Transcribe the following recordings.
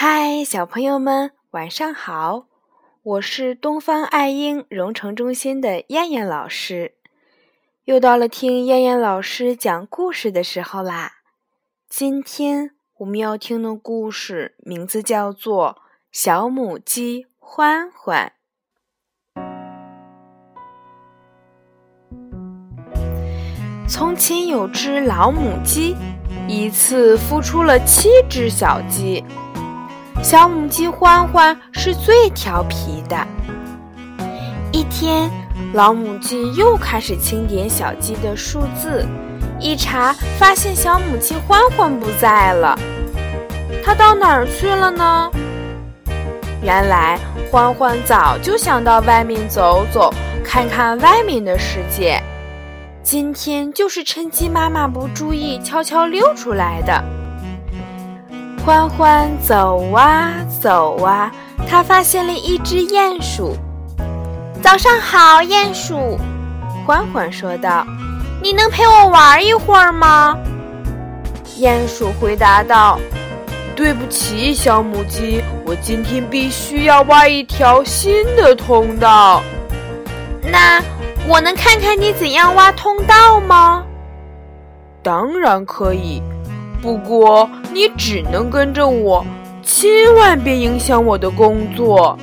嗨，小朋友们，晚上好！我是东方爱婴融成中心的燕燕老师，又到了听燕燕老师讲故事的时候啦。今天我们要听的故事名字叫做《小母鸡欢欢》。从前有只老母鸡，一次孵出了七只小鸡。小母鸡欢欢是最调皮的。一天，老母鸡又开始清点小鸡的数字，一查发现小母鸡欢欢不在了。它到哪儿去了呢？原来欢欢早就想到外面走走，看看外面的世界。今天就是趁鸡妈妈不注意，悄悄溜出来的。欢欢走啊走啊，他发现了一只鼹鼠。早上好，鼹鼠。欢欢说道：“你能陪我玩一会儿吗？”鼹鼠回答道：“对不起，小母鸡，我今天必须要挖一条新的通道。”那我能看看你怎样挖通道吗？当然可以。不过，你只能跟着我，千万别影响我的工作。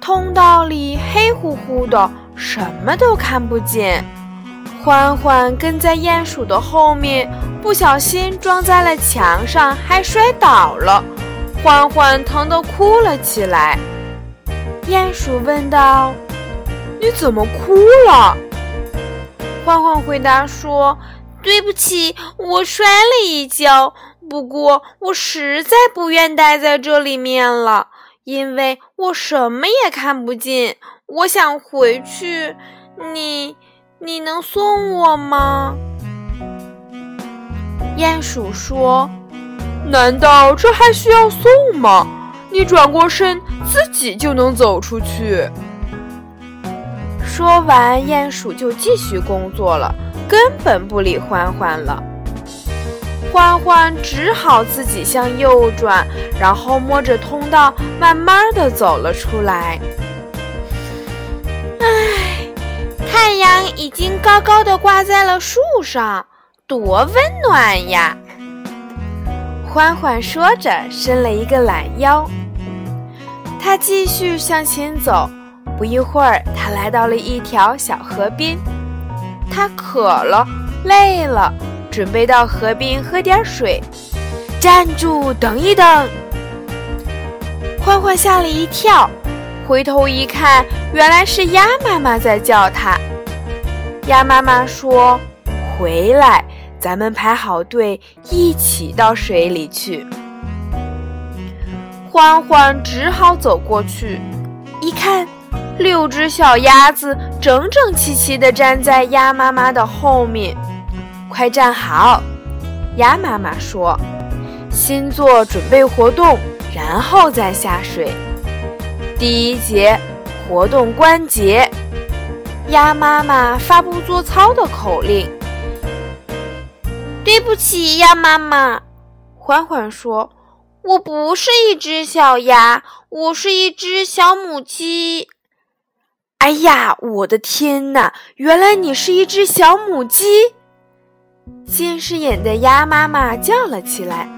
通道里黑乎乎的，什么都看不见。欢欢跟在鼹鼠的后面，不小心撞在了墙上，还摔倒了。欢欢疼得哭了起来。鼹鼠问道：“你怎么哭了？”欢欢回答说。对不起，我摔了一跤。不过我实在不愿待在这里面了，因为我什么也看不见。我想回去，你你能送我吗？鼹鼠说：“难道这还需要送吗？你转过身，自己就能走出去。”说完，鼹鼠就继续工作了。根本不理欢欢了，欢欢只好自己向右转，然后摸着通道，慢慢的走了出来。唉，太阳已经高高的挂在了树上，多温暖呀！欢欢说着，伸了一个懒腰。他继续向前走，不一会儿，他来到了一条小河边。他渴了，累了，准备到河边喝点水。站住，等一等！欢欢吓了一跳，回头一看，原来是鸭妈妈在叫他。鸭妈妈说：“回来，咱们排好队，一起到水里去。”欢欢只好走过去，一看。六只小鸭子整整齐齐地站在鸭妈妈的后面，快站好！鸭妈妈说：“先做准备活动，然后再下水。第一节活动关节，鸭妈妈发布做操的口令。”对不起，鸭妈妈，欢欢说：“我不是一只小鸭，我是一只小母鸡。”哎呀，我的天哪！原来你是一只小母鸡。近视眼的鸭妈妈叫了起来：“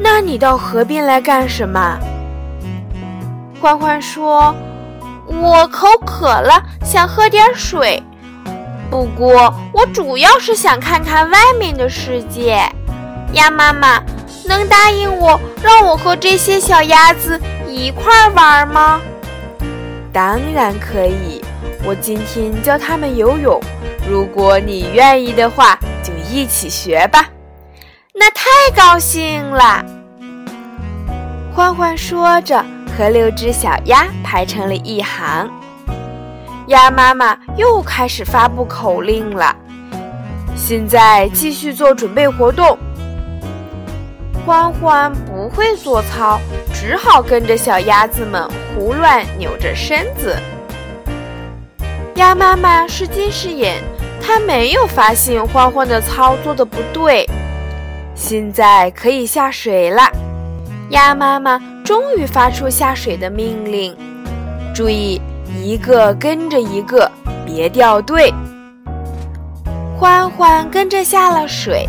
那你到河边来干什么？”欢欢说：“我口渴了，想喝点水。不过我主要是想看看外面的世界。鸭妈妈，能答应我，让我和这些小鸭子一块玩吗？”当然可以，我今天教他们游泳。如果你愿意的话，就一起学吧。那太高兴了！欢欢说着，和六只小鸭排成了一行。鸭妈妈又开始发布口令了。现在继续做准备活动。欢欢不会做操，只好跟着小鸭子们胡乱扭着身子。鸭妈妈是近视眼，她没有发现欢欢的操做的不对。现在可以下水了，鸭妈妈终于发出下水的命令：“注意，一个跟着一个，别掉队。”欢欢跟着下了水。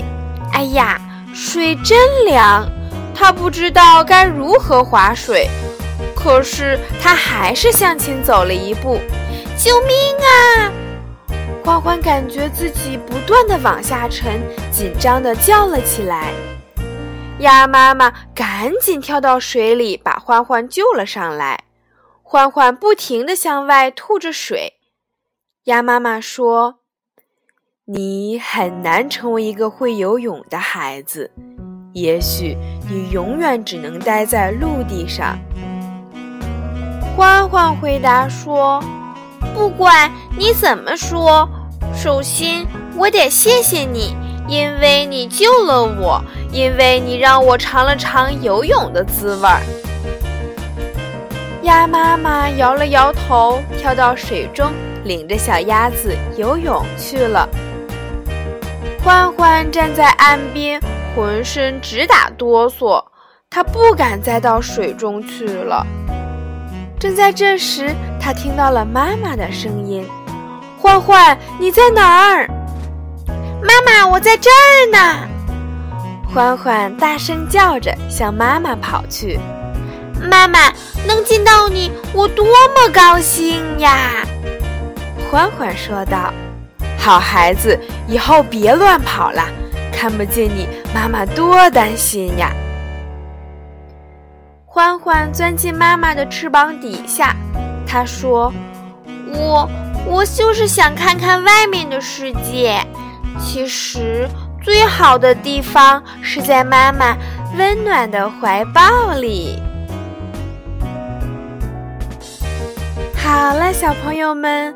哎呀，水真凉！他不知道该如何划水，可是他还是向前走了一步。救命啊！欢欢感觉自己不断的往下沉，紧张的叫了起来。鸭妈妈赶紧跳到水里，把欢欢救了上来。欢欢不停地向外吐着水。鸭妈妈说：“你很难成为一个会游泳的孩子，也许你永远只能待在陆地上。”欢欢回答说：“不管你怎么说，首先我得谢谢你。”因为你救了我，因为你让我尝了尝游泳的滋味儿。鸭妈妈摇了摇头，跳到水中，领着小鸭子游泳去了。欢欢站在岸边，浑身直打哆嗦，他不敢再到水中去了。正在这时，他听到了妈妈的声音：“欢欢，你在哪儿？”妈妈，我在这儿呢！欢欢大声叫着，向妈妈跑去。妈妈，能见到你，我多么高兴呀！欢欢说道：“好孩子，以后别乱跑了，看不见你，妈妈多担心呀。”欢欢钻进妈妈的翅膀底下，他说：“我，我就是想看看外面的世界。”其实，最好的地方是在妈妈温暖的怀抱里。好了，小朋友们，